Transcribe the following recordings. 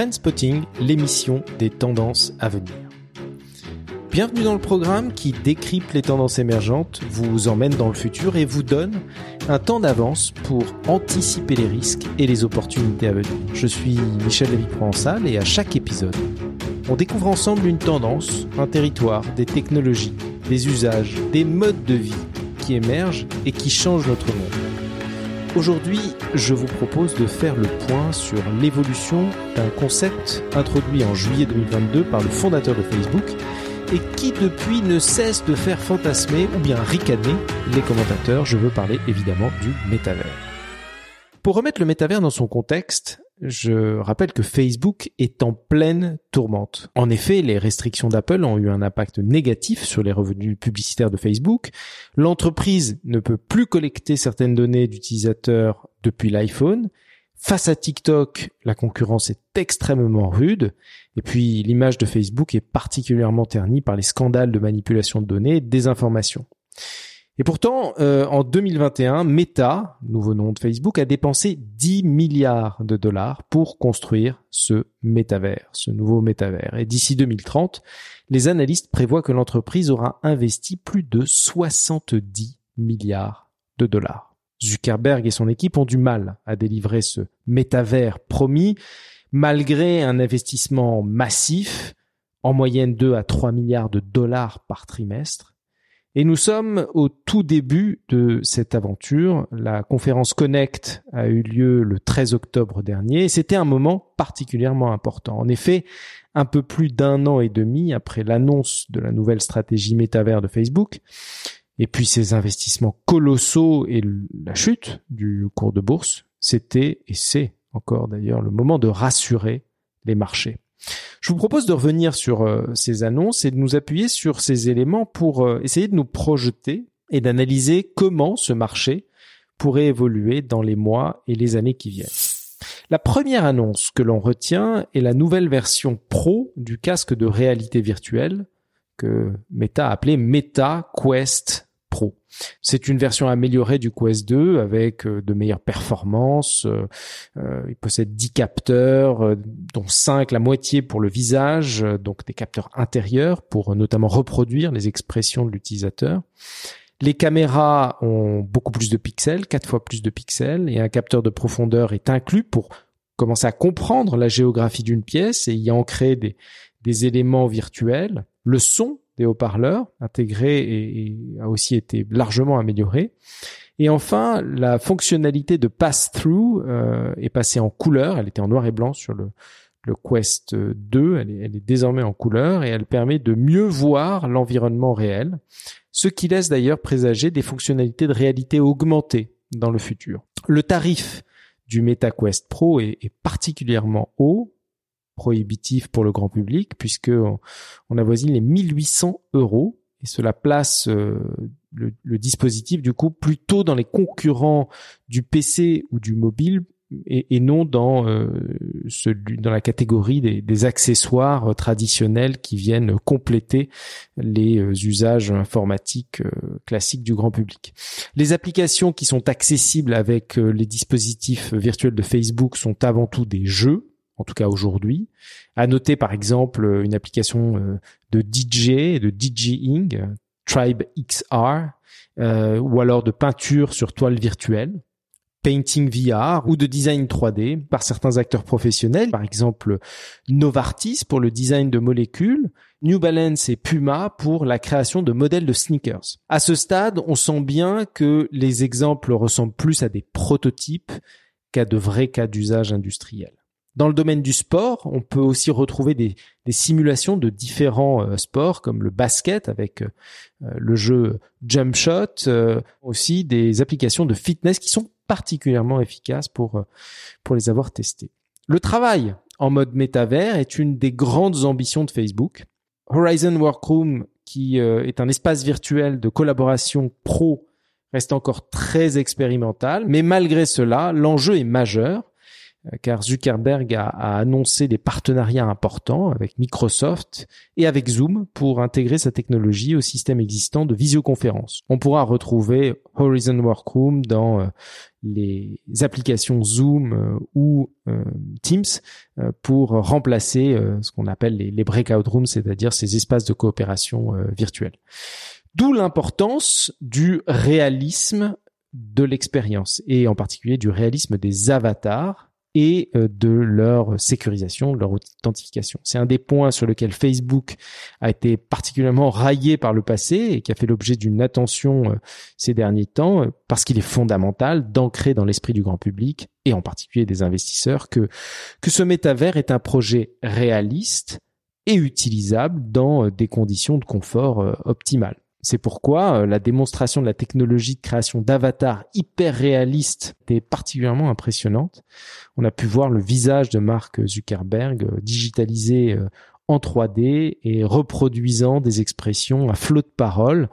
Trendspotting, l'émission des tendances à venir. Bienvenue dans le programme qui décrypte les tendances émergentes, vous emmène dans le futur et vous donne un temps d'avance pour anticiper les risques et les opportunités à venir. Je suis Michel Lévy-Provençal et à chaque épisode, on découvre ensemble une tendance, un territoire, des technologies, des usages, des modes de vie qui émergent et qui changent notre monde. Aujourd'hui, je vous propose de faire le point sur l'évolution d'un concept introduit en juillet 2022 par le fondateur de Facebook et qui depuis ne cesse de faire fantasmer ou bien ricaner les commentateurs. Je veux parler évidemment du métavers. Pour remettre le métavers dans son contexte, je rappelle que Facebook est en pleine tourmente. En effet, les restrictions d'Apple ont eu un impact négatif sur les revenus publicitaires de Facebook. L'entreprise ne peut plus collecter certaines données d'utilisateurs depuis l'iPhone. Face à TikTok, la concurrence est extrêmement rude. Et puis, l'image de Facebook est particulièrement ternie par les scandales de manipulation de données et de désinformation. Et pourtant, euh, en 2021, Meta, nouveau nom de Facebook, a dépensé 10 milliards de dollars pour construire ce métavers, ce nouveau métavers. Et d'ici 2030, les analystes prévoient que l'entreprise aura investi plus de 70 milliards de dollars. Zuckerberg et son équipe ont du mal à délivrer ce métavers promis, malgré un investissement massif, en moyenne 2 à 3 milliards de dollars par trimestre, et nous sommes au tout début de cette aventure. La conférence Connect a eu lieu le 13 octobre dernier et c'était un moment particulièrement important. En effet, un peu plus d'un an et demi après l'annonce de la nouvelle stratégie métavers de Facebook, et puis ses investissements colossaux et la chute du cours de bourse, c'était et c'est encore d'ailleurs le moment de rassurer les marchés. Je vous propose de revenir sur euh, ces annonces et de nous appuyer sur ces éléments pour euh, essayer de nous projeter et d'analyser comment ce marché pourrait évoluer dans les mois et les années qui viennent. La première annonce que l'on retient est la nouvelle version Pro du casque de réalité virtuelle que Meta a appelé Meta Quest Pro. C'est une version améliorée du Quest 2 avec euh, de meilleures performances. Euh, euh, il possède 10 capteurs, dont 5, la moitié pour le visage, donc des capteurs intérieurs pour notamment reproduire les expressions de l'utilisateur. Les caméras ont beaucoup plus de pixels, 4 fois plus de pixels, et un capteur de profondeur est inclus pour commencer à comprendre la géographie d'une pièce et y ancrer des, des éléments virtuels. Le son haut-parleurs intégrés et, a aussi été largement amélioré. Et enfin, la fonctionnalité de pass-through euh, est passée en couleur. Elle était en noir et blanc sur le, Quest 2. Elle est, désormais en couleur et elle permet de mieux voir l'environnement réel, ce qui laisse d'ailleurs présager des fonctionnalités de réalité augmentée dans le futur. Le tarif du MetaQuest Pro est particulièrement haut, prohibitif pour le grand public puisque on, avoisine les 1800 euros et cela place euh, le, dispositif du coup plutôt dans les concurrents du PC ou du mobile et, non dans euh, dans la catégorie des, accessoires traditionnels qui viennent compléter les euh, usages informatiques classiques du grand public. Les applications qui sont accessibles avec les dispositifs virtuels de Facebook sont avant tout des jeux en tout cas aujourd'hui. À noter par exemple une application euh, de DJ, de DJing, Tribe XR, euh, ou alors de peinture sur toile virtuelle, painting VR ou de design 3D par certains acteurs professionnels, par exemple Novartis pour le design de molécules, New Balance et Puma pour la création de modèles de sneakers. À ce stade, on sent bien que les exemples ressemblent plus à des prototypes qu'à de vrais cas d'usage industriel. Dans le domaine du sport, on peut aussi retrouver des, simulations de différents euh, sports comme le basket avec euh, le jeu Jump Shot, euh, aussi des applications de fitness qui sont particulièrement efficaces pour, pour les avoir testées. Le travail en mode métavers est une des grandes ambitions de Facebook. Horizon Workroom, qui est un espace virtuel de collaboration pro, reste encore très expérimental, mais malgré cela, l'enjeu est majeur euh, car Zuckerberg a, annoncé des partenariats importants avec Microsoft et avec Zoom pour intégrer sa technologie au système existant de visioconférence. On pourra retrouver Horizon Workroom dans euh, les applications Zoom euh, ou Teams pour remplacer ce qu'on appelle les, breakout rooms, c'est-à-dire ces espaces de coopération virtuelle. D'où l'importance du réalisme de l'expérience et en particulier du réalisme des avatars et euh, de leur sécurisation, de leur authentification. C'est un des points sur lequel Facebook a été particulièrement raillé par le passé et qui a fait l'objet d'une attention euh, ces derniers temps euh, parce qu'il est fondamental d'ancrer dans l'esprit du grand public et en particulier des investisseurs que, que ce métavers est un projet réaliste et utilisable dans des conditions de confort optimales. C'est pourquoi euh, la démonstration de la technologie de création d'avatars hyper réalistes était particulièrement impressionnante. On a pu voir le visage de Mark Zuckerberg euh, digitalisé euh, en 3D et reproduisant des expressions à flot de parole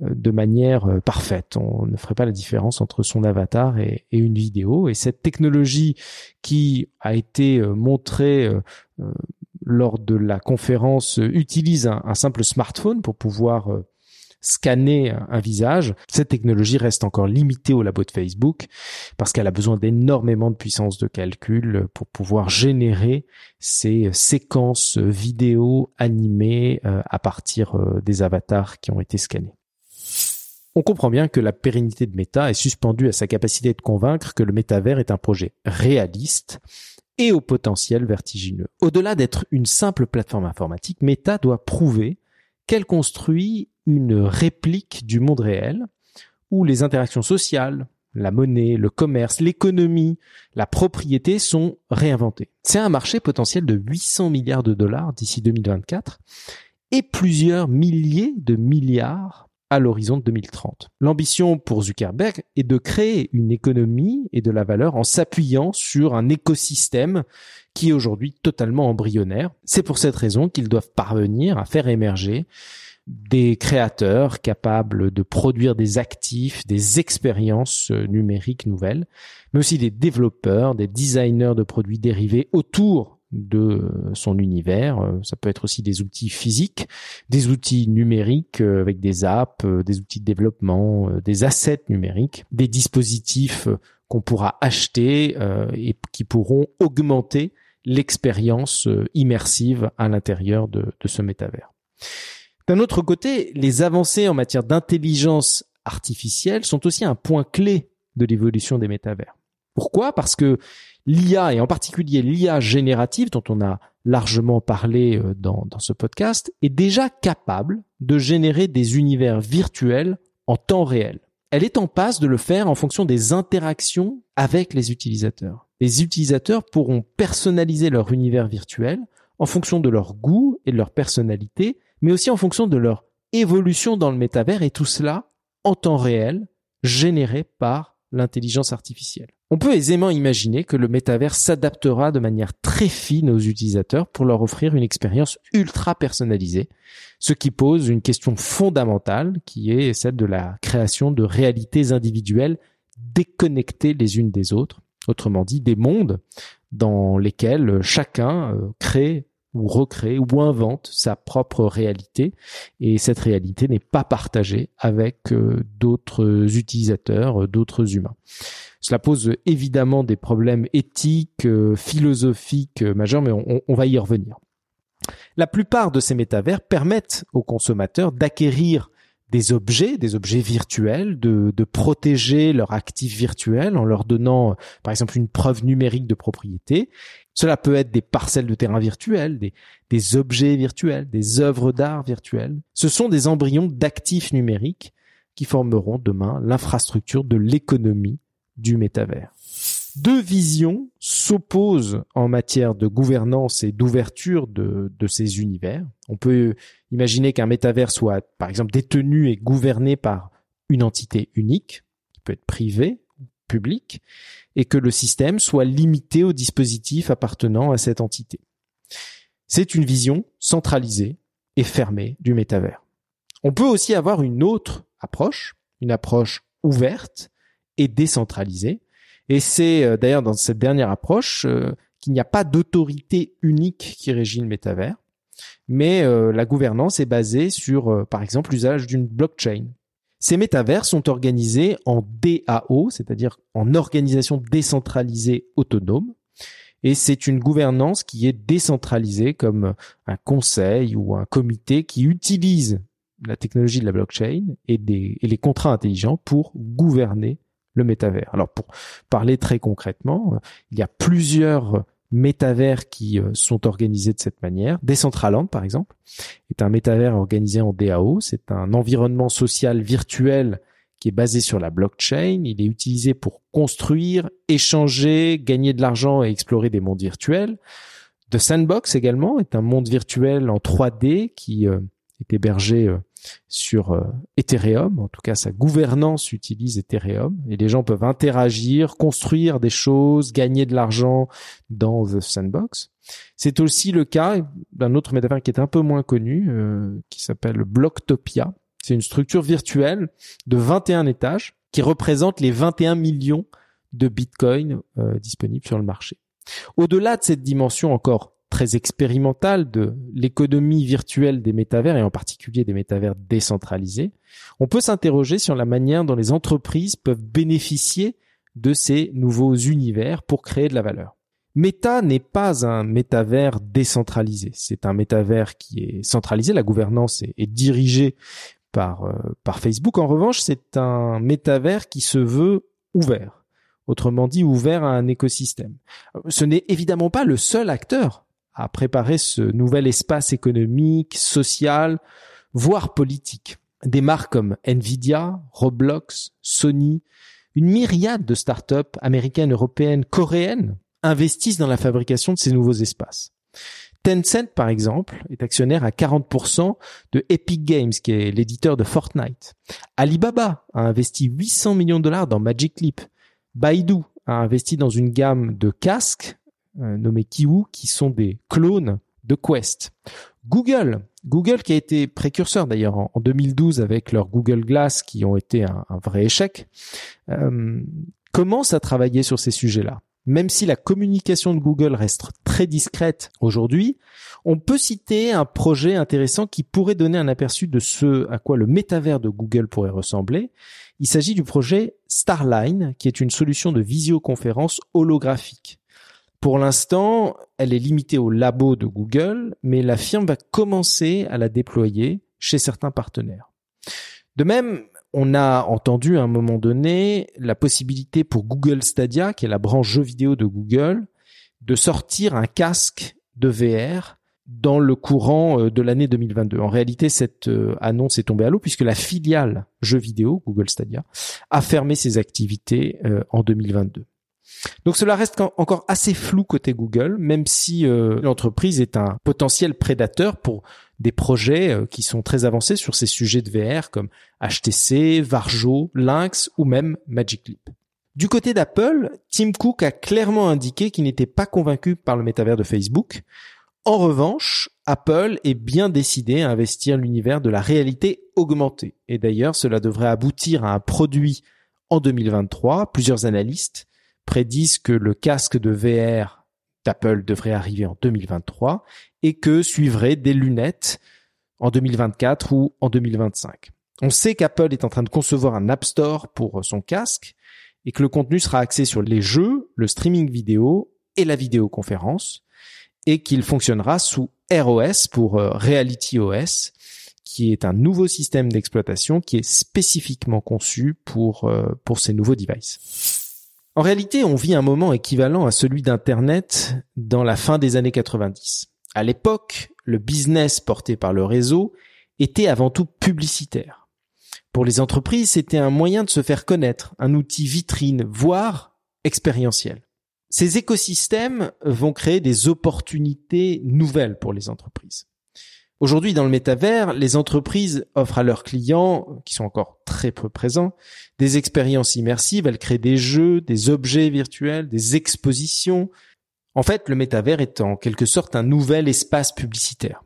de manière parfaite. On ne ferait pas la différence entre son avatar et, une vidéo. Et cette technologie qui a été montrée lors de la conférence utilise un simple smartphone pour pouvoir scanner un visage. Cette technologie reste encore limitée au labo de Facebook parce qu'elle a besoin d'énormément de puissance de calcul pour pouvoir générer ces séquences vidéo animées euh, à partir euh, des avatars qui ont été scannés. On comprend bien que la pérennité de Meta est suspendue à sa capacité de convaincre que le métavers est un projet réaliste et au potentiel vertigineux. Au-delà d'être une simple plateforme informatique, Meta doit prouver qu'elle construit une réplique du monde réel où les interactions sociales, la monnaie, le commerce, l'économie, la propriété sont réinventées. C'est un marché potentiel de 800 milliards de dollars d'ici 2024 et plusieurs milliers de milliards à l'horizon de 2030. L'ambition pour Zuckerberg est de créer une économie et de la valeur en s'appuyant sur un écosystème qui est aujourd'hui totalement embryonnaire. C'est pour cette raison qu'ils doivent parvenir à faire émerger des créateurs capables de produire des actifs, des expériences euh, numériques nouvelles, mais aussi des développeurs, des designers de produits dérivés autour de euh, son univers. Euh, ça peut être aussi des outils physiques, des outils numériques avec des apps, des outils de développement, des assets numériques, des dispositifs qu'on pourra acheter et qui pourront augmenter l'expérience immersive à l'intérieur de, de ce métavers. D'un autre côté, les avancées en matière d'intelligence artificielle sont aussi un point clé de l'évolution des métavers. Pourquoi? Parce que l'IA, et en particulier l'IA générative, dont on a largement parlé euh, dans, dans ce podcast, est déjà capable de générer des univers virtuels en temps réel. Elle est en passe de le faire en fonction des interactions avec les utilisateurs. Les utilisateurs pourront personnaliser leur univers virtuel en fonction de leur goût et de leur personnalité mais aussi en fonction de leur évolution dans le métavers et tout cela en temps réel, généré par l'intelligence artificielle. On peut aisément imaginer que le métavers s'adaptera de manière très fine aux utilisateurs pour leur offrir une expérience ultra personnalisée, ce qui pose une question fondamentale qui est celle de la création de réalités individuelles déconnectées les unes des autres, autrement dit des mondes dans lesquels chacun euh, crée ou recrée ou invente sa propre réalité et cette réalité n'est pas partagée avec euh, d'autres utilisateurs, euh, d'autres humains. Cela pose évidemment des problèmes éthiques, euh, philosophiques majeurs, mais on, va y revenir. La plupart de ces métavers permettent aux consommateurs d'acquérir des objets, des objets virtuels, de, de protéger leurs actifs virtuels en leur donnant, par exemple, une preuve numérique de propriété. Cela peut être des parcelles de terrain virtuels, des, des objets virtuels, des œuvres d'art virtuelles. Ce sont des embryons d'actifs numériques qui formeront demain l'infrastructure de l'économie du métavers. Deux visions s'opposent en matière de gouvernance et d'ouverture de, de ces univers. On peut imaginer qu'un métavers soit, par exemple, détenu et gouverné par une entité unique, qui peut être privée ou publique, et que le système soit limité aux dispositifs appartenant à cette entité. C'est une vision centralisée et fermée du métavers. On peut aussi avoir une autre approche, une approche ouverte et décentralisée, Et c'est euh, d'ailleurs dans cette dernière approche euh, qu'il n'y a pas d'autorité unique qui régit le métavers, mais euh, la gouvernance est basée sur, par exemple, l'usage d'une blockchain. Ces métavers sont organisés en DAO, c'est-à-dire en organisation décentralisée autonome, et c'est une gouvernance qui est décentralisée comme un conseil ou un comité qui utilise la technologie de la blockchain et, des, et les contrats intelligents pour gouverner le métavers. Alors pour parler très concrètement, il y a plusieurs métavers qui euh, sont organisés de cette manière. Decentraland, par exemple, est un métavers organisé en DAO. C'est un environnement social virtuel qui est basé sur la blockchain. Il est utilisé pour construire, échanger, gagner de l'argent et explorer des mondes virtuels. The Sandbox également est un monde virtuel en 3D qui euh, est hébergé euh, sur euh, Ethereum. En tout cas, sa gouvernance utilise Ethereum et les gens peuvent interagir, construire des choses, gagner de l'argent dans The Sandbox. C'est aussi le cas d'un autre métavers qui est un peu moins connu, euh, qui s'appelle Blocktopia. C'est une structure virtuelle de 21 étages qui représente les 21 millions de bitcoins euh, disponibles sur le marché. Au-delà de cette dimension encore très expérimental de l'économie virtuelle des métavers et en particulier des métavers décentralisés, on peut s'interroger sur la manière dont les entreprises peuvent bénéficier de ces nouveaux univers pour créer de la valeur. Meta n'est pas un métavers décentralisé, c'est un métavers qui est centralisé, la gouvernance est, dirigée par, euh, par Facebook. En revanche, c'est un métavers qui se veut ouvert, autrement dit ouvert à un écosystème. Ce n'est évidemment pas le seul acteur à préparer ce nouvel espace économique, social, voire politique. Des marques comme Nvidia, Roblox, Sony, une myriade de startups américaines, européennes, coréennes investissent dans la fabrication de ces nouveaux espaces. Tencent, par exemple, est actionnaire à 40% de Epic Games, qui est l'éditeur de Fortnite. Alibaba a investi 800 millions de dollars dans Magic Leap. Baidu a investi dans une gamme de casques nommés Kiwu, qui sont des clones de Quest. Google, Google qui a été précurseur d'ailleurs en, 2012 avec leur Google Glass qui ont été un, vrai échec, euh, commence à travailler sur ces sujets-là? Même si la communication de Google reste très discrète aujourd'hui, on peut citer un projet intéressant qui pourrait donner un aperçu de ce à quoi le métavers de Google pourrait ressembler. Il s'agit du projet Starline, qui est une solution de visioconférence holographique. Pour l'instant, elle est limitée au labo de Google, mais la firme va commencer à la déployer chez certains partenaires. De même, on a entendu à un moment donné la possibilité pour Google Stadia, qui est la branche jeux vidéo de Google, de sortir un casque de VR dans le courant euh, de l'année 2022. En réalité, cette euh, annonce est tombée à l'eau puisque la filiale jeux vidéo, Google Stadia, a fermé ses activités euh, en 2022. Donc cela reste encore assez flou côté Google, même si euh, l'entreprise est un potentiel prédateur pour des projets euh, qui sont très avancés sur ces sujets de VR comme HTC, Varjo, Lynx ou même Magic Leap. Du côté d'Apple, Tim Cook a clairement indiqué qu'il n'était pas convaincu par le métavers de Facebook. En revanche, Apple est bien décidé à investir l'univers de la réalité augmentée. Et d'ailleurs, cela devrait aboutir à un produit en 2023. Plusieurs analystes prédisent que le casque de VR d'Apple devrait arriver en 2023 et que suivraient des lunettes en 2024 ou en 2025. On sait qu'Apple est en train de concevoir un App Store pour son casque et que le contenu sera axé sur les jeux, le streaming vidéo et la vidéoconférence et qu'il fonctionnera sous ROS pour euh, Reality OS qui est un nouveau système d'exploitation qui est spécifiquement conçu pour, euh, pour ces nouveaux devices. En réalité, on vit un moment équivalent à celui d'Internet dans la fin des années 90. À l'époque, le business porté par le réseau était avant tout publicitaire. Pour les entreprises, c'était un moyen de se faire connaître, un outil vitrine, voire expérientiel. Ces écosystèmes vont créer des opportunités nouvelles pour les entreprises. Aujourd'hui, dans le métavers, les entreprises offrent à leurs clients, qui sont encore très peu présents, des expériences immersives. Elles créent des jeux, des objets virtuels, des expositions. En fait, le métavers est en quelque sorte un nouvel espace publicitaire.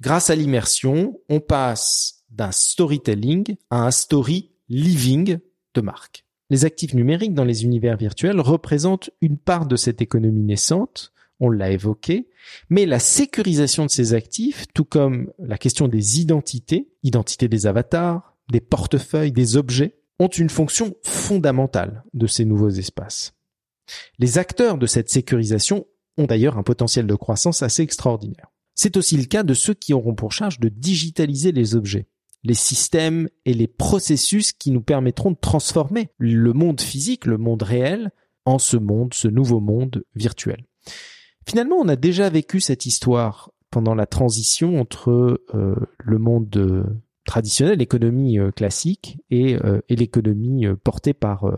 Grâce à l'immersion, on passe d'un storytelling à un story living de marque. Les actifs numériques dans les univers virtuels représentent une part de cette économie naissante, on l'a évoqué, mais la sécurisation de ces actifs, tout comme la question des identités, identité des avatars, des portefeuilles, des objets, ont une fonction fondamentale de ces nouveaux espaces. Les acteurs de cette sécurisation ont d'ailleurs un potentiel de croissance assez extraordinaire. C'est aussi le cas de ceux qui auront pour charge de digitaliser les objets, les systèmes et les processus qui nous permettront de transformer le monde physique, le monde réel, en ce monde, ce nouveau monde virtuel. Finalement, on a déjà vécu cette histoire pendant la transition entre euh, le monde traditionnel, l'économie euh, classique et, euh, et l'économie portée par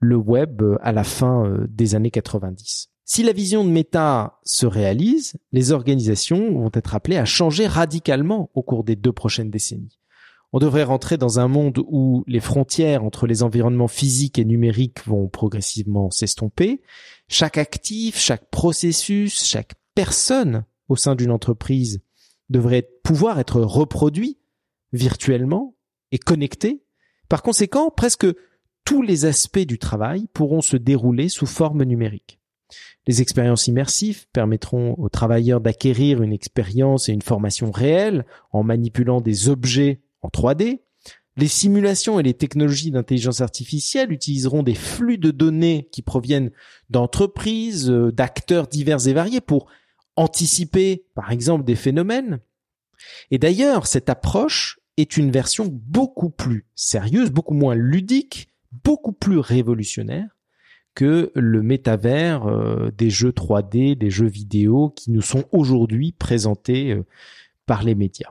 le web à la fin des années 90. Si la vision de Meta se réalise, les organisations vont être appelées à changer radicalement au cours des deux prochaines décennies. On devrait rentrer dans un monde où les frontières entre les environnements physiques et numériques vont progressivement s'estomper. Chaque actif, chaque processus, chaque personne au sein d'une entreprise devrait pouvoir être reproduit virtuellement et connecté. Par conséquent, presque tous les aspects du travail pourront se dérouler sous forme numérique. Les expériences immersives permettront aux travailleurs d'acquérir une expérience et une formation réelle en manipulant des objets en 3D. Les simulations et les technologies d'intelligence artificielle utiliseront des flux de données qui proviennent d'entreprises, euh, d'acteurs divers et variés pour anticiper, par exemple, des phénomènes. Et d'ailleurs, cette approche est une version beaucoup plus sérieuse, beaucoup moins ludique, beaucoup plus révolutionnaire que le métavers euh, des jeux 3D, des jeux vidéo qui nous sont aujourd'hui présentés euh, par les médias.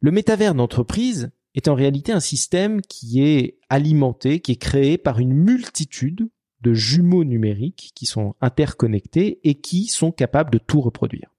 Le métavers d'entreprise est en réalité un système qui est alimenté, qui est créé par une multitude de jumeaux numériques qui sont interconnectés et qui sont capables de tout reproduire.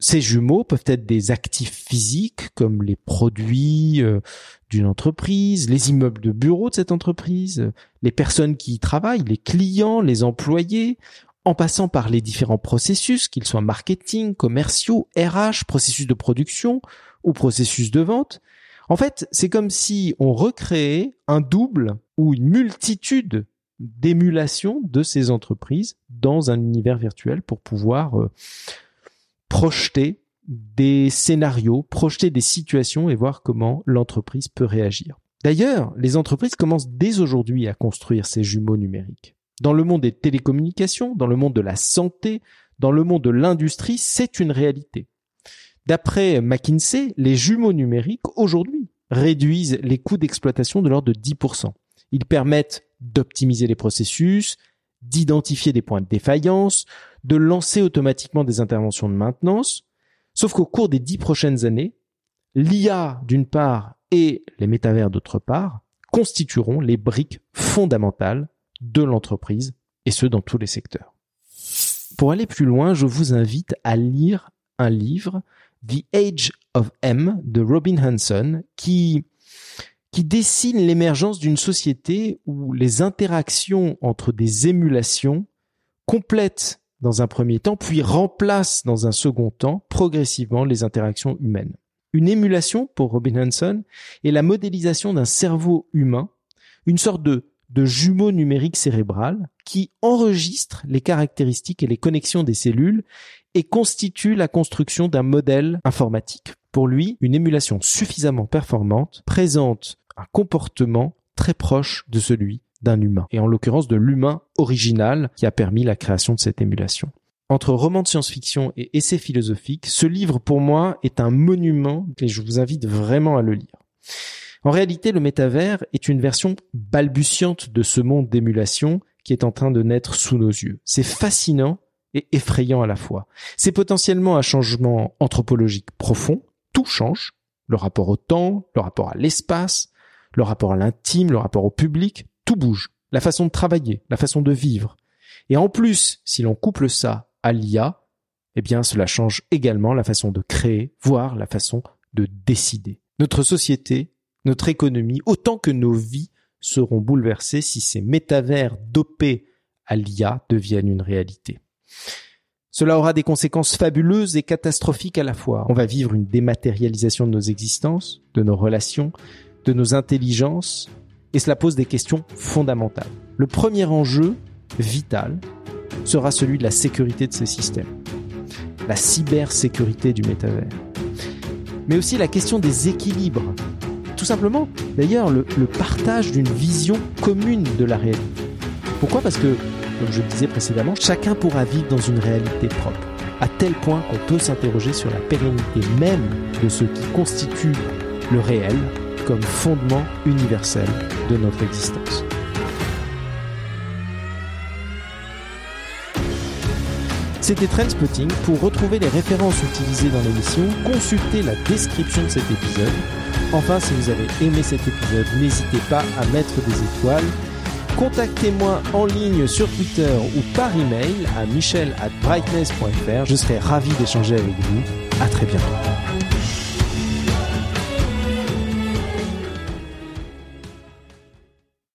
Ces jumeaux peuvent être des actifs physiques comme les produits euh, d'une entreprise, les immeubles de bureau de cette entreprise, les personnes qui y travaillent, les clients, les employés, en passant par les différents processus, qu'ils soient marketing, commerciaux, RH, processus de production ou processus de vente. En fait, c'est comme si on recréait un double ou une multitude d'émulations de ces entreprises dans un univers virtuel pour pouvoir euh, projeter des scénarios, projeter des situations et voir comment l'entreprise peut réagir. D'ailleurs, les entreprises commencent dès aujourd'hui à construire ces jumeaux numériques. Dans le monde des télécommunications, dans le monde de la santé, dans le monde de l'industrie, c'est une réalité. D'après McKinsey, les jumeaux numériques aujourd'hui réduisent les coûts d'exploitation de l'ordre de 10%. Ils permettent d'optimiser les processus, d'identifier des points de défaillance, de lancer automatiquement des interventions de maintenance. Sauf qu'au cours des dix prochaines années, l'IA d'une part et les métavers d'autre part constitueront les briques fondamentales de l'entreprise et ce dans tous les secteurs. Pour aller plus loin, je vous invite à lire un livre, The Age of M de Robin Hanson, qui dessine l'émergence d'une société où les interactions entre des émulations complètent dans un premier temps, puis remplacent dans un second temps progressivement les interactions humaines. Une émulation, pour Robin Hanson, est la modélisation d'un cerveau humain, une sorte de jumeau numérique cérébral qui enregistre les caractéristiques et les connexions des cellules et constitue la construction d'un modèle informatique. Pour lui, une émulation suffisamment performante présente un comportement très proche de celui d'un humain, et en l'occurrence de l'humain original qui a permis la création de cette émulation. Entre roman de science-fiction et essai philosophique, ce livre pour moi est un monument et je vous invite vraiment à le lire. En réalité, le métavers est une version balbutiante de ce monde d'émulation qui est en train de naître sous nos yeux. C'est fascinant et effrayant à la fois. C'est potentiellement un changement anthropologique profond. Tout change. Le rapport au temps, le rapport à l'espace, le rapport à l'intime, le rapport au public, tout bouge. La façon de travailler, la façon de vivre. Et en plus, si l'on couple ça à l'IA, eh bien, cela change également la façon de créer, voire la façon de décider. Notre société, notre économie, autant que nos vies seront bouleversées si ces métavers dopés à l'IA deviennent une réalité. Cela aura des conséquences fabuleuses et catastrophiques à la fois. On va vivre une dématérialisation de nos existences, de nos relations, de nos intelligences, Et cela pose des questions fondamentales. Le premier enjeu vital sera celui de la sécurité de ces systèmes, la cybersécurité du métavers, mais aussi la question des équilibres. Tout simplement, d'ailleurs, le, le partage d'une vision commune de la réalité. Pourquoi? Parce que, comme je le disais précédemment, chacun pourra vivre dans une réalité propre, à tel point qu'on peut s'interroger sur la pérennité même de ce qui constitue le réel comme fondement universel de notre existence. C'était Trendspotting. Pour retrouver les références utilisées dans l'émission, consultez la description de cet épisode. Enfin, si vous avez aimé cet épisode, n'hésitez pas à mettre des étoiles. Contactez-moi en ligne sur Twitter ou par email à michel@brightness.fr. Je serai ravi d'échanger avec vous. À très bientôt.